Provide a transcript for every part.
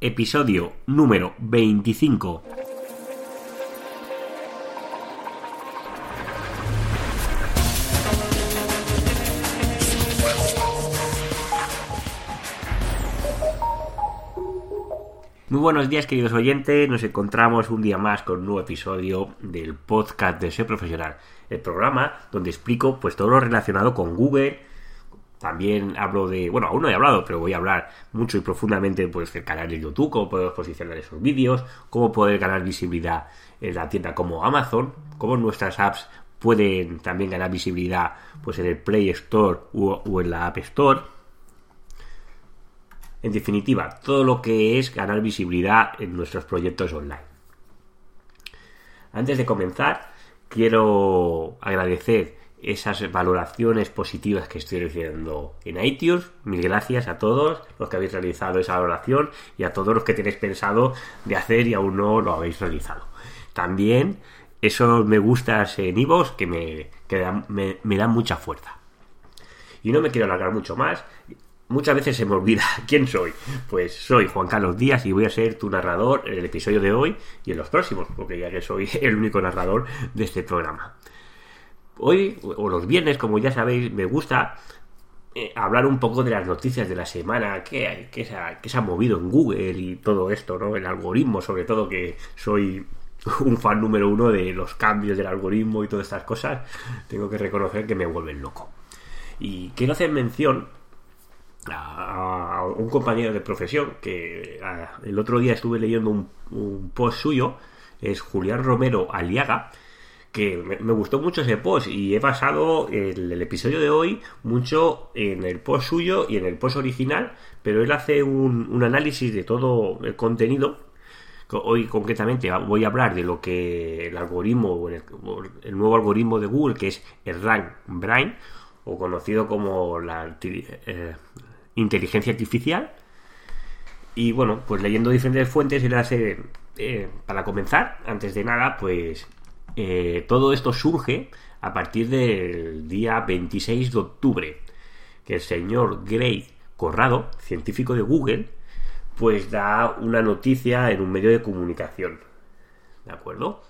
episodio número 25. Muy buenos días queridos oyentes, nos encontramos un día más con un nuevo episodio del podcast de Ser Profesional, el programa donde explico pues todo lo relacionado con Google, también hablo de, bueno, aún no he hablado, pero voy a hablar mucho y profundamente pues del canal de YouTube, cómo podemos posicionar esos vídeos, cómo poder ganar visibilidad en la tienda como Amazon, cómo nuestras apps pueden también ganar visibilidad pues en el Play Store o en la App Store en definitiva, todo lo que es ganar visibilidad en nuestros proyectos online. Antes de comenzar, quiero agradecer esas valoraciones positivas que estoy recibiendo en iTunes. Mil gracias a todos los que habéis realizado esa valoración y a todos los que tenéis pensado de hacer y aún no lo habéis realizado. También esos me gustas en iVoox que, me, me, me dan mucha fuerza. Y no me quiero alargar mucho más muchas veces se me olvida quién soy. Pues soy Juan Carlos Díaz y voy a ser tu narrador en el episodio de hoy y en los próximos, porque ya que soy el único narrador de este programa. Hoy, o los viernes, como ya sabéis, me gusta eh, hablar un poco de las noticias de la semana, que, que, se ha, que se ha movido en Google y todo esto, ¿no? El algoritmo, sobre todo, que soy un fan número uno de los cambios del algoritmo y todas estas cosas, tengo que reconocer que me vuelven loco. Y quiero hacer mención a, un compañero de profesión que el otro día estuve leyendo un, post suyo, es Julián Romero Aliaga, que me, gustó mucho ese post y he basado el, episodio de hoy mucho en el post suyo y en el post original, pero él hace un, análisis de todo el contenido. Hoy concretamente voy a hablar de lo que el algoritmo, el, el nuevo algoritmo de Google, que es el Rank Brain, o conocido como la, eh, inteligencia artificial. Y bueno, pues leyendo diferentes fuentes, él hace, eh, para comenzar, antes de nada, pues eh, todo esto surge a partir del día 26 de octubre, que el señor Gray Corrado, científico de Google, pues da una noticia en un medio de comunicación. ¿De acuerdo?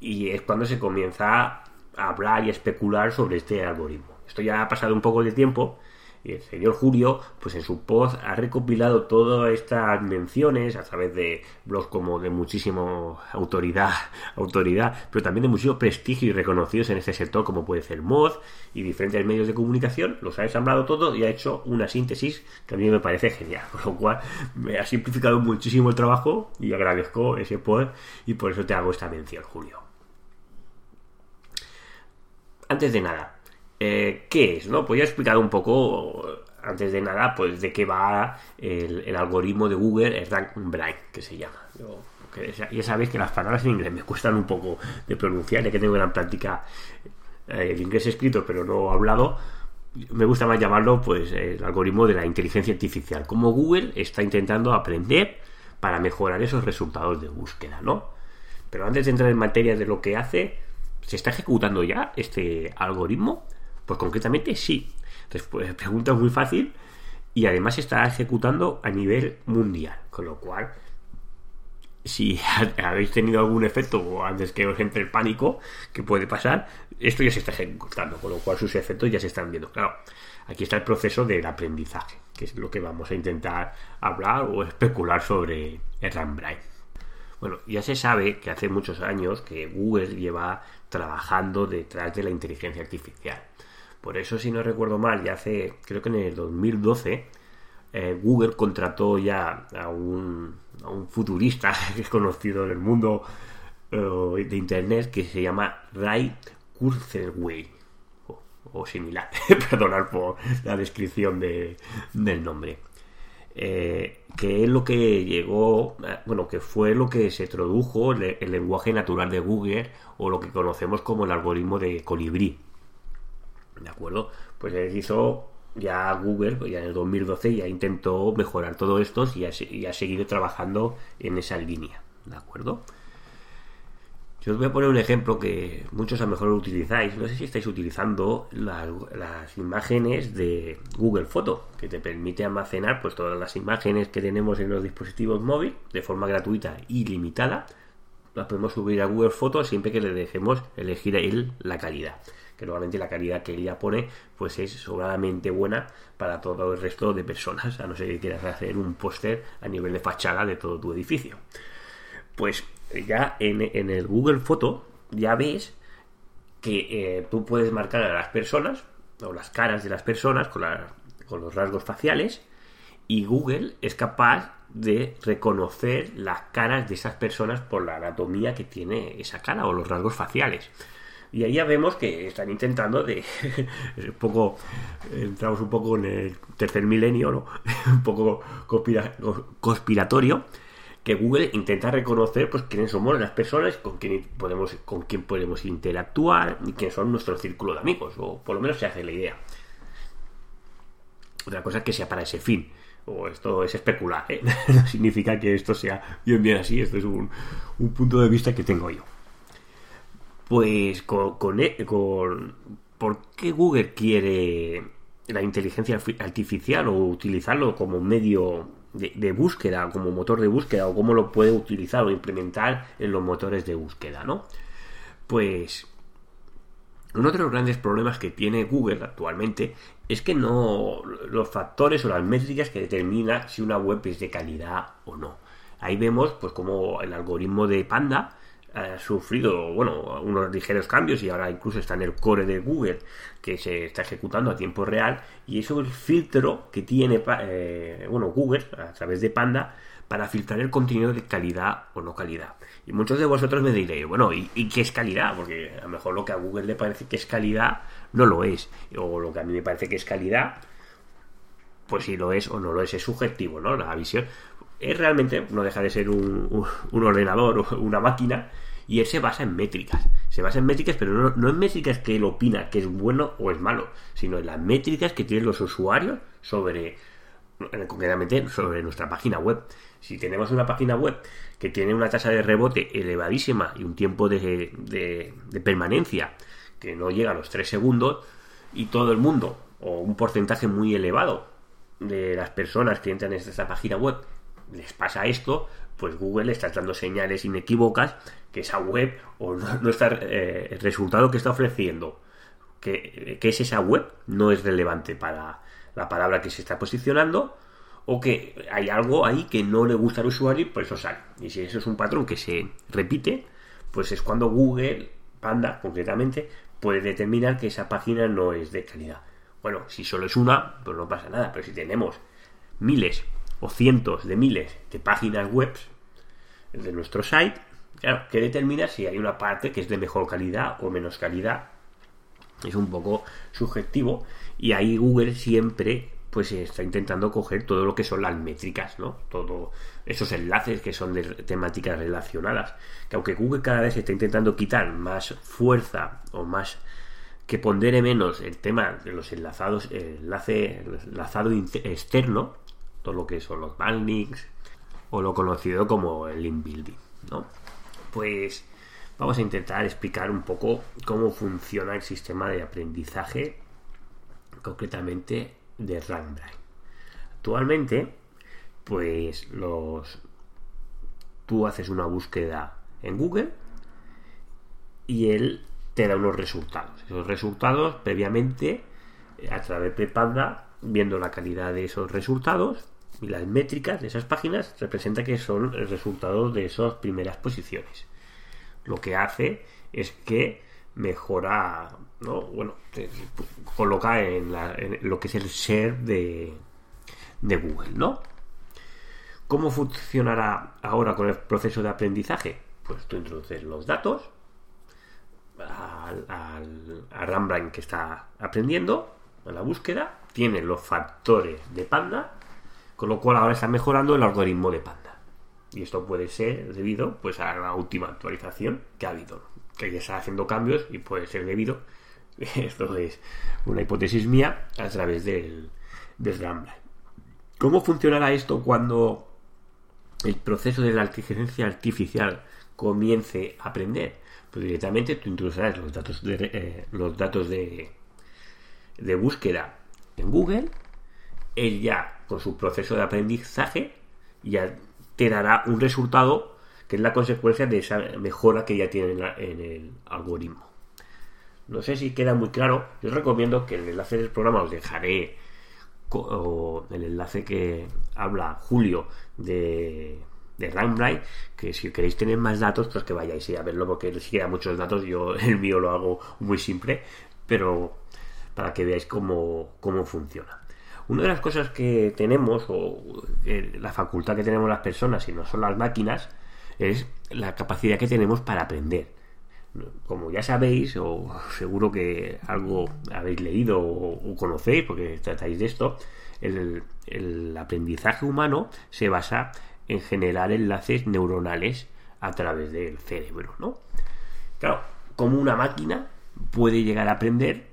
Y es cuando se comienza a hablar y especular sobre este algoritmo. Esto ya ha pasado un poco de tiempo, y el señor Julio, pues en su post ha recopilado todas estas menciones a través de blogs como de muchísima autoridad, autoridad, pero también de muchísimo prestigio y reconocidos en este sector, como puede ser Mod y diferentes medios de comunicación. Los ha ensamblado todo y ha hecho una síntesis que a mí me parece genial, con lo cual me ha simplificado muchísimo el trabajo y agradezco ese post y por eso te hago esta mención, Julio. Antes de nada, eh, ¿qué es? ¿no? Pues ya he explicado un poco, antes de nada, pues de qué va el, algoritmo de Google, el Rank Brain, que se llama. ya sabéis que las palabras en inglés me cuestan un poco de pronunciar, ya que tengo gran práctica eh, el inglés escrito, pero no hablado. Me gusta más llamarlo, pues, el algoritmo de la inteligencia artificial. Como Google está intentando aprender para mejorar esos resultados de búsqueda, ¿no? Pero antes de entrar en materia de lo que hace, ¿se está ejecutando ya este algoritmo? Pues concretamente sí. Entonces, pues, pregunta muy fácil y además se está ejecutando a nivel mundial. Con lo cual, si habéis tenido algún efecto antes que os entre el pánico que puede pasar, esto ya se está ejecutando, con lo cual sus efectos ya se están viendo. Claro, aquí está el proceso del aprendizaje, que es lo que vamos a intentar hablar o especular sobre el Rambrain. Bueno, ya se sabe que hace muchos años que Google lleva trabajando detrás de la inteligencia artificial. Por eso, si no recuerdo mal, ya hace, creo que en el 2012, eh, Google contrató ya a un, futurista que es conocido en el mundo eh, de Internet que se llama Ray Kurzweil o, similar, perdonar por la descripción de, del nombre. Eh, que es lo que llegó, bueno, que fue lo que se introdujo el, el lenguaje natural de Google o lo que conocemos como el algoritmo de colibrí ¿De acuerdo? Pues hizo ya Google, pues ya en el 2012 ya intentó mejorar todo esto y ha, seguido trabajando en esa línea. ¿De acuerdo? Yo os voy a poner un ejemplo que muchos a lo mejor utilizáis. No sé si estáis utilizando las, imágenes de Google Foto, que te permite almacenar pues todas las imágenes que tenemos en los dispositivos móviles de forma gratuita y limitada. Las podemos subir a Google Foto siempre que le dejemos elegir él la calidad. Que normalmente la calidad que ella pone pues es sobradamente buena para todo el resto de personas, a no ser que quieras hacer un póster a nivel de fachada de todo tu edificio. Pues ya en, el Google Foto ya ves que eh, tú puedes marcar a las personas o las caras de las personas con, con los rasgos faciales y Google es capaz de reconocer las caras de esas personas por la anatomía que tiene esa cara o los rasgos faciales. Y ahí ya vemos que están intentando de un poco entramos un poco en el tercer milenio, ¿no? un poco conspiratorio que Google intenta reconocer pues quiénes somos las personas con quién podemos con quién podemos interactuar y quiénes son nuestro círculo de amigos o por lo menos se hace la idea otra cosa es que sea para ese fin o esto es especular ¿eh? no significa que esto sea bien bien así esto es un, punto de vista que tengo yo pues con, e, con por qué Google quiere la inteligencia artificial o utilizarlo como medio de, búsqueda, como motor de búsqueda, o cómo lo puede utilizar o implementar en los motores de búsqueda, ¿no? Pues uno de los grandes problemas que tiene Google actualmente es que no los factores o las métricas que determina si una web es de calidad o no. Ahí vemos pues como el algoritmo de Panda ha sufrido, bueno, unos ligeros cambios y ahora incluso está en el core de Google que se está ejecutando a tiempo real y eso es el filtro que tiene, eh, bueno, Google a través de Panda para filtrar el contenido de calidad o no calidad. Y muchos de vosotros me diréis, bueno, ¿y, ¿y, qué es calidad? Porque a lo mejor lo que a Google le parece que es calidad no lo es. O lo que a mí me parece que es calidad, pues si lo es o no lo es, es subjetivo, ¿no? La visión es realmente, no deja de ser un, ordenador o una máquina, y él se basa en métricas. Se basa en métricas, pero no, en métricas que él opina que es bueno o es malo, sino en las métricas que tienen los usuarios sobre, concretamente, sobre nuestra página web. Si tenemos una página web que tiene una tasa de rebote elevadísima y un tiempo de, de permanencia que no llega a los 3 segundos, y todo el mundo, o un porcentaje muy elevado de las personas que entran en esta página web les pasa esto, pues Google está dando señales inequívocas que esa web o no, está eh, el resultado que está ofreciendo que, es esa web no es relevante para la palabra que se está posicionando o que hay algo ahí que no le gusta al usuario y por eso sale. Y si eso es un patrón que se repite, pues es cuando Google, Panda concretamente, puede determinar que esa página no es de calidad. Bueno, si solo es una, pues no pasa nada, pero si tenemos miles o cientos de miles de páginas web de nuestro site, claro, que determina si hay una parte que es de mejor calidad o menos calidad. Es un poco subjetivo y ahí Google siempre pues está intentando coger todo lo que son las métricas, ¿no? Todos esos enlaces que son de temáticas relacionadas. Que aunque Google cada vez está intentando quitar más fuerza o más que pondere menos el tema de los enlazados, el enlace, el enlazado externo, todo lo que son los backlinks o lo conocido como el link building, ¿no? Pues vamos a intentar explicar un poco cómo funciona el sistema de aprendizaje concretamente de RankBrain. Actualmente, pues los tú haces una búsqueda en Google y él te da unos resultados. Esos resultados previamente a través de Panda, viendo la calidad de esos resultados, y las métricas de esas páginas representa que son el resultado de esas primeras posiciones. Lo que hace es que mejora, ¿no? Bueno, coloca en, lo que es el share de, de Google, ¿no? ¿Cómo funcionará ahora con el proceso de aprendizaje? Pues tú introduces los datos al, al, a que está aprendiendo, a la búsqueda, tiene los factores de Panda con lo cual ahora está mejorando el algoritmo de Panda. Y esto puede ser debido pues, a la última actualización que ha habido. Que ya está haciendo cambios y puede ser debido, esto es una hipótesis mía, a través del, del ¿Cómo funcionará esto cuando el proceso de la inteligencia artificial comience a aprender? Pues directamente tú introducirás los datos de, eh, los datos de, de búsqueda en Google, él ya con su proceso de aprendizaje ya te dará un resultado que es la consecuencia de esa mejora que ya tiene en, el algoritmo. No sé si queda muy claro. Yo os recomiendo que el enlace del programa os dejaré el enlace que habla Julio de, de Rambright, que si queréis tener más datos, pues que vayáis a verlo, porque si queda muchos datos, yo el mío lo hago muy simple, pero para que veáis cómo, cómo funciona. Una de las cosas que tenemos, o eh, la facultad que tenemos las personas, y no son las máquinas, es la capacidad que tenemos para aprender. Como ya sabéis, o seguro que algo habéis leído o, conocéis, porque tratáis de esto, el, el aprendizaje humano se basa en generar enlaces neuronales a través del cerebro, ¿no? Claro, como una máquina puede llegar a aprender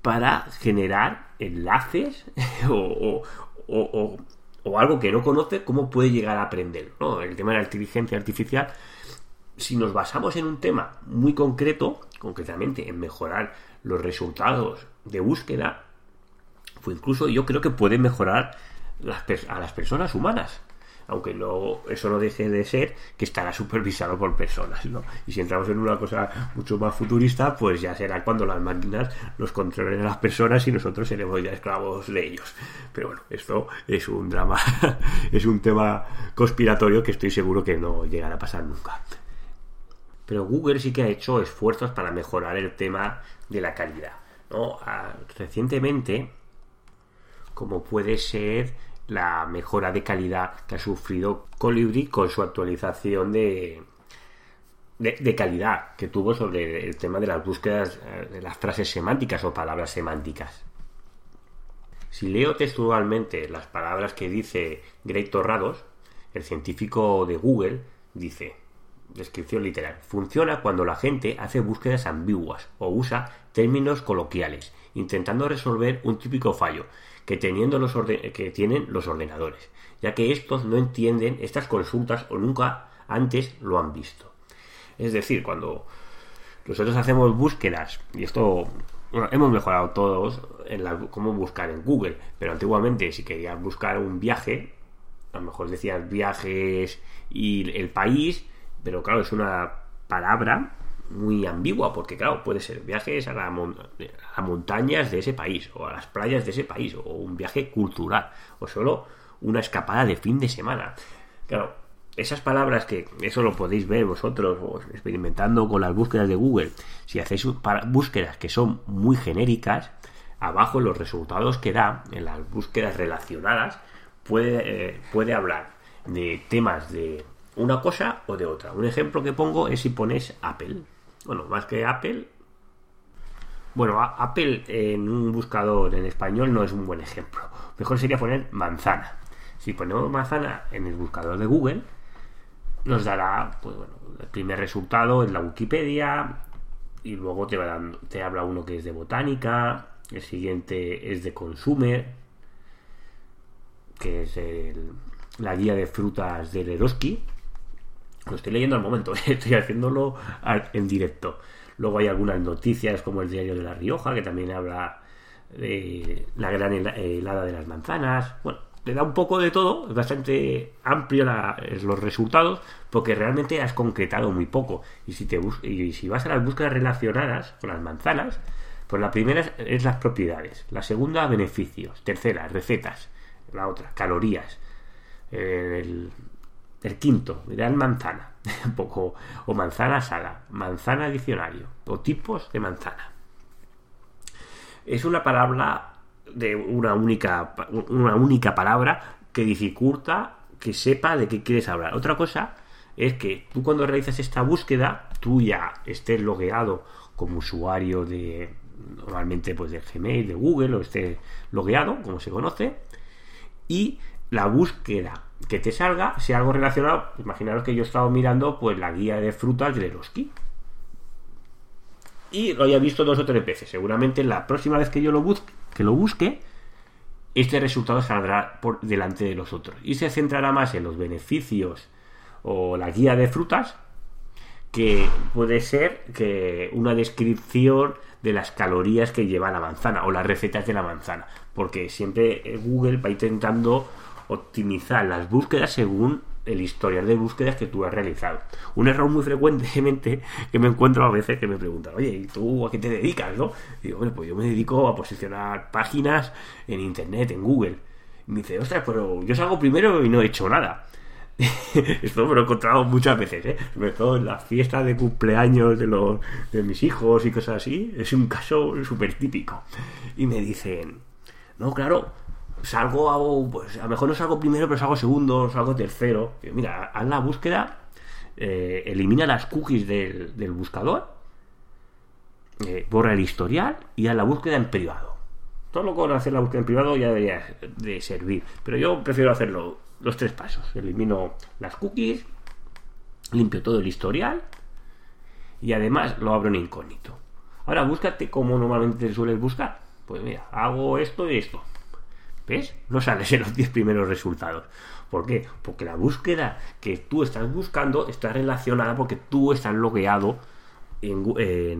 para generar enlaces o, algo que no conoce, cómo puede llegar a aprender. ¿no? El tema de la inteligencia artificial, si nos basamos en un tema muy concreto, concretamente en mejorar los resultados de búsqueda, pues incluso yo creo que puede mejorar a las personas humanas aunque no, eso no deje de ser que estará supervisado por personas, ¿no? Y si entramos en una cosa mucho más futurista, pues ya será cuando las máquinas los controlen a las personas y nosotros seremos ya esclavos de ellos. Pero bueno, esto es un drama, es un tema conspiratorio que estoy seguro que no llegará a pasar nunca. Pero Google sí que ha hecho esfuerzos para mejorar el tema de la calidad. ¿no? Ah, recientemente, como puede ser la mejora de calidad que ha sufrido Colibri con su actualización de, de, calidad que tuvo sobre el tema de las búsquedas eh, de las frases semánticas o palabras semánticas. Si leo textualmente las palabras que dice Greg Torrados, el científico de Google, dice, descripción literal, funciona cuando la gente hace búsquedas ambiguas o usa términos coloquiales, intentando resolver un típico fallo, que, teniendo los que tienen los ordenadores, ya que estos no entienden estas consultas o nunca antes lo han visto. Es decir, cuando nosotros hacemos búsquedas, y esto hemos mejorado todos en la, cómo buscar en Google, pero antiguamente si querías buscar un viaje, a lo mejor decías viajes y el país, pero claro, es una palabra muy ambigua, porque claro, puede ser viajes a, la montañas de ese país, o a las playas de ese país, o un viaje cultural, o solo una escapada de fin de semana. Claro, esas palabras que eso lo podéis ver vosotros experimentando con las búsquedas de Google, si hacéis búsquedas que son muy genéricas, abajo los resultados que da en las búsquedas relacionadas puede, eh, puede hablar de temas de una cosa o de otra. Un ejemplo que pongo es si pones Apple. Bueno, más que Apple. Bueno, Apple en un buscador en español no es un buen ejemplo. Mejor sería poner manzana. Si ponemos manzana en el buscador de Google, nos dará pues, bueno, el primer resultado en la Wikipedia y luego te, va te habla uno que es de botánica, el siguiente es de consumer, que es la guía de frutas de Leroski, lo estoy leyendo al momento, estoy haciéndolo en directo. Luego hay algunas noticias como el diario de La Rioja, que también habla de la gran helada de las manzanas. Bueno, le da un poco de todo, es bastante amplio los resultados, porque realmente has concretado muy poco. Y si, te y si vas a las búsquedas relacionadas con las manzanas, pues la primera es las propiedades, la segunda beneficios, tercera recetas, la otra calorías, el, el quinto, gran manzana, poco, o manzana sala, manzana diccionario, o tipos de manzana. Es una palabra de una única, una única palabra que dificulta que sepa de qué quieres hablar. Otra cosa es que tú cuando realizas esta búsqueda, tú ya estés logueado como usuario de normalmente pues de Gmail, de Google o estés logueado, como se conoce, y la búsqueda que te salga sea algo relacionado. Imaginaros que yo he estado mirando pues la guía de frutas de Eroski. Y lo haya visto dos o tres veces. Seguramente la próxima vez que yo lo busque, que lo busque, este resultado saldrá por delante de los otros y se centrará más en los beneficios o la guía de frutas que puede ser que una descripción de las calorías que lleva la manzana o las recetas de la manzana porque siempre Google va intentando optimizar las búsquedas según el historial de búsquedas que tú has realizado. Un error muy frecuentemente que me encuentro a veces que me preguntan, oye, ¿y tú a qué te dedicas? ¿no? Y digo, bueno, pues yo me dedico a posicionar páginas en internet, en Google. Y me dice, ostras, pero yo salgo primero y no he hecho nada. Esto me lo he encontrado muchas veces, ¿eh? sobre todo en las fiestas de cumpleaños de, los, de mis hijos y cosas así. Es un caso súper típico. Y me dicen, no, claro, salgo, hago, pues a lo mejor no salgo primero, pero salgo segundo, salgo tercero. mira, haz la búsqueda, eh, elimina las cookies del, buscador, eh, borra el historial y haz la búsqueda en privado. Todo lo con hacer la búsqueda en privado ya debería de servir, pero yo prefiero hacerlo los tres pasos. Elimino las cookies, limpio todo el historial y además lo abro en incógnito. Ahora búscate como normalmente te sueles buscar. Pues mira, hago esto y esto ¿Ves? No sales en los 10 primeros resultados. ¿Por qué? Porque la búsqueda que tú estás buscando está relacionada porque tú estás logueado en, Google,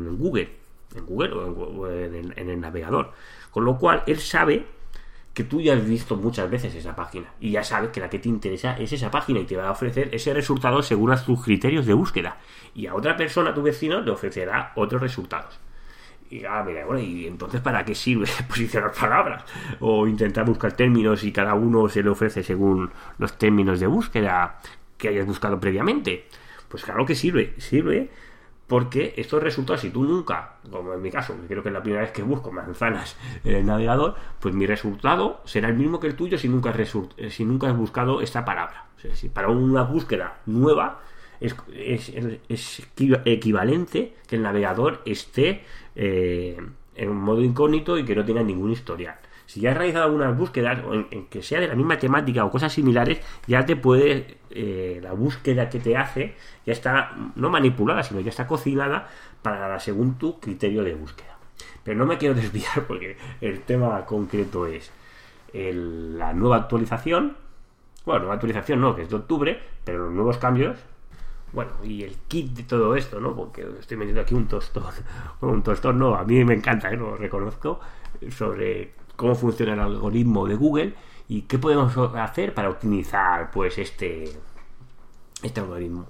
en Google o en, en, el navegador. Con lo cual, él sabe que tú ya has visto muchas veces esa página y ya sabe que la que te interesa es esa página y te va a ofrecer ese resultado según a tus criterios de búsqueda. Y a otra persona, tu vecino, le ofrecerá otros resultados. Y, ah, mira, bueno, ¿y entonces para qué sirve posicionar palabras? O intentar buscar términos y cada uno se le ofrece según los términos de búsqueda que hayas buscado previamente. Pues claro que sirve, sirve porque estos resultados, si tú nunca, como en mi caso, creo que es la primera vez que busco manzanas en el navegador, pues mi resultado será el mismo que el tuyo si nunca has, si nunca has buscado esta palabra. O sea, si para una búsqueda nueva, es, equivalente que el navegador esté eh, en un modo incógnito y que no tenga ningún historial. Si ya has realizado algunas búsquedas, o en, que sea de la misma temática o cosas similares, ya te puede, eh, la búsqueda que te hace, ya está no manipulada, sino ya está cocinada para según tu criterio de búsqueda. Pero no me quiero desviar porque el tema concreto es la nueva actualización. Bueno, nueva actualización no, que es de octubre, pero los nuevos cambios bueno, y el kit de todo esto, ¿no? Porque estoy metiendo aquí un tostón. Un tostón no, a mí me encanta, ¿eh? lo reconozco, sobre cómo funciona el algoritmo de Google y qué podemos hacer para optimizar, pues, este, este algoritmo.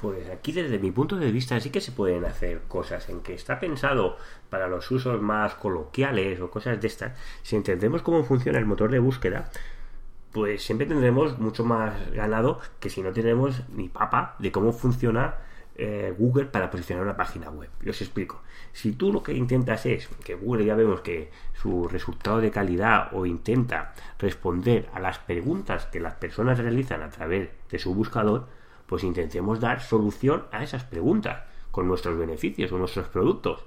Pues aquí desde mi punto de vista sí que se pueden hacer cosas en que está pensado para los usos más coloquiales o cosas de estas. Si entendemos cómo funciona el motor de búsqueda, pues siempre tendremos mucho más ganado que si no tenemos ni papa de cómo funciona eh, Google para posicionar una página web. Yo os explico. Si tú lo que intentas es que Google ya vemos que su resultado de calidad o intenta responder a las preguntas que las personas realizan a través de su buscador, pues intentemos dar solución a esas preguntas con nuestros beneficios o nuestros productos.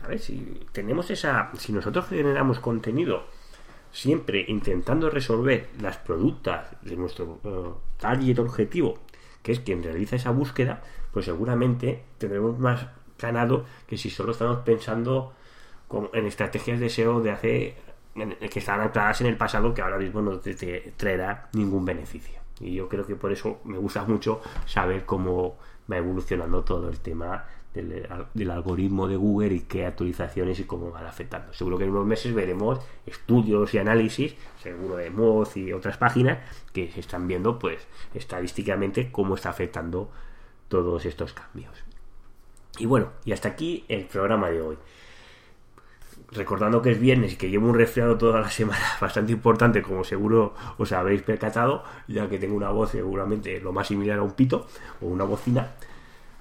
¿Sabes? Si tenemos esa, si nosotros generamos contenido siempre intentando resolver las productas de nuestro uh, target objetivo, que es quien realiza esa búsqueda, pues seguramente tendremos más ganado que si solo estamos pensando en estrategias de SEO de hace que están ancladas en el pasado que ahora mismo no te traerá ningún beneficio. Y yo creo que por eso me gusta mucho saber cómo va evolucionando todo el tema del, algoritmo de Google y qué actualizaciones y cómo van afectando. Seguro que en unos meses veremos estudios y análisis, seguro de Moz y otras páginas, que se están viendo pues estadísticamente cómo está afectando todos estos cambios. Y bueno, y hasta aquí el programa de hoy. Recordando que es viernes y que llevo un resfriado toda la semana bastante importante, como seguro os habéis percatado, ya que tengo una voz seguramente lo más similar a un pito o una bocina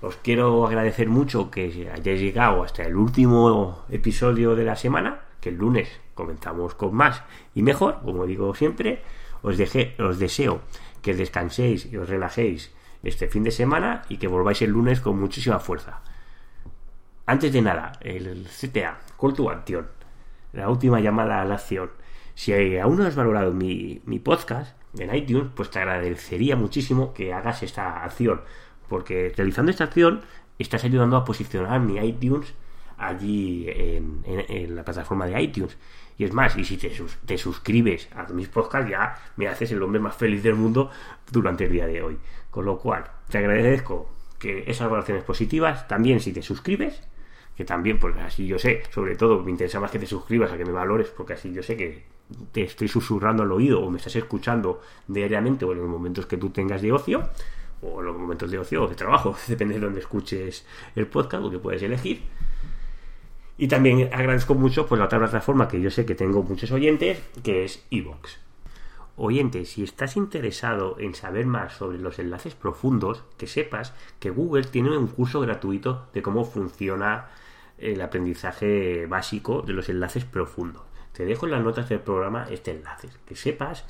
os quiero agradecer mucho que hayáis llegado hasta el último episodio de la semana, que el lunes comenzamos con más y mejor, como digo siempre. Os, os deseo que descanséis y os relajéis este fin de semana y que volváis el lunes con muchísima fuerza. Antes de nada, el CTA, Call to Action, la última llamada a la acción. Si aún no has valorado mi, mi podcast en iTunes, pues te agradecería muchísimo que hagas esta acción porque realizando esta acción estás ayudando a posicionar mi iTunes allí en, la plataforma de iTunes. Y es más, y si te, te, suscribes a mis podcasts, ya me haces el hombre más feliz del mundo durante el día de hoy. Con lo cual, te agradezco que esas valoraciones positivas, también si te suscribes, que también, porque así yo sé, sobre todo me interesa más que te suscribas a que me valores, porque así yo sé que te estoy susurrando al oído o me estás escuchando diariamente o en los momentos que tú tengas de ocio, o los momentos de ocio o de trabajo, depende de donde escuches el podcast, o que puedes elegir. Y también agradezco mucho pues, la otra plataforma que yo sé que tengo muchos oyentes, que es Evox. Oyente, si estás interesado en saber más sobre los enlaces profundos, que sepas que Google tiene un curso gratuito de cómo funciona el aprendizaje básico de los enlaces profundos. Te dejo en las notas del programa este enlace. Que sepas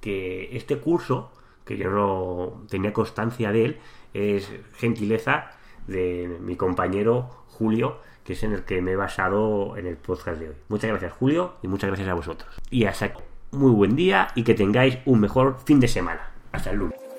que este curso, que yo no tenía constancia de él, es gentileza de mi compañero Julio, que es en el que me he basado en el podcast de hoy. Muchas gracias Julio y muchas gracias a vosotros. Y hasta muy buen día y que tengáis un mejor fin de semana. Hasta el lunes.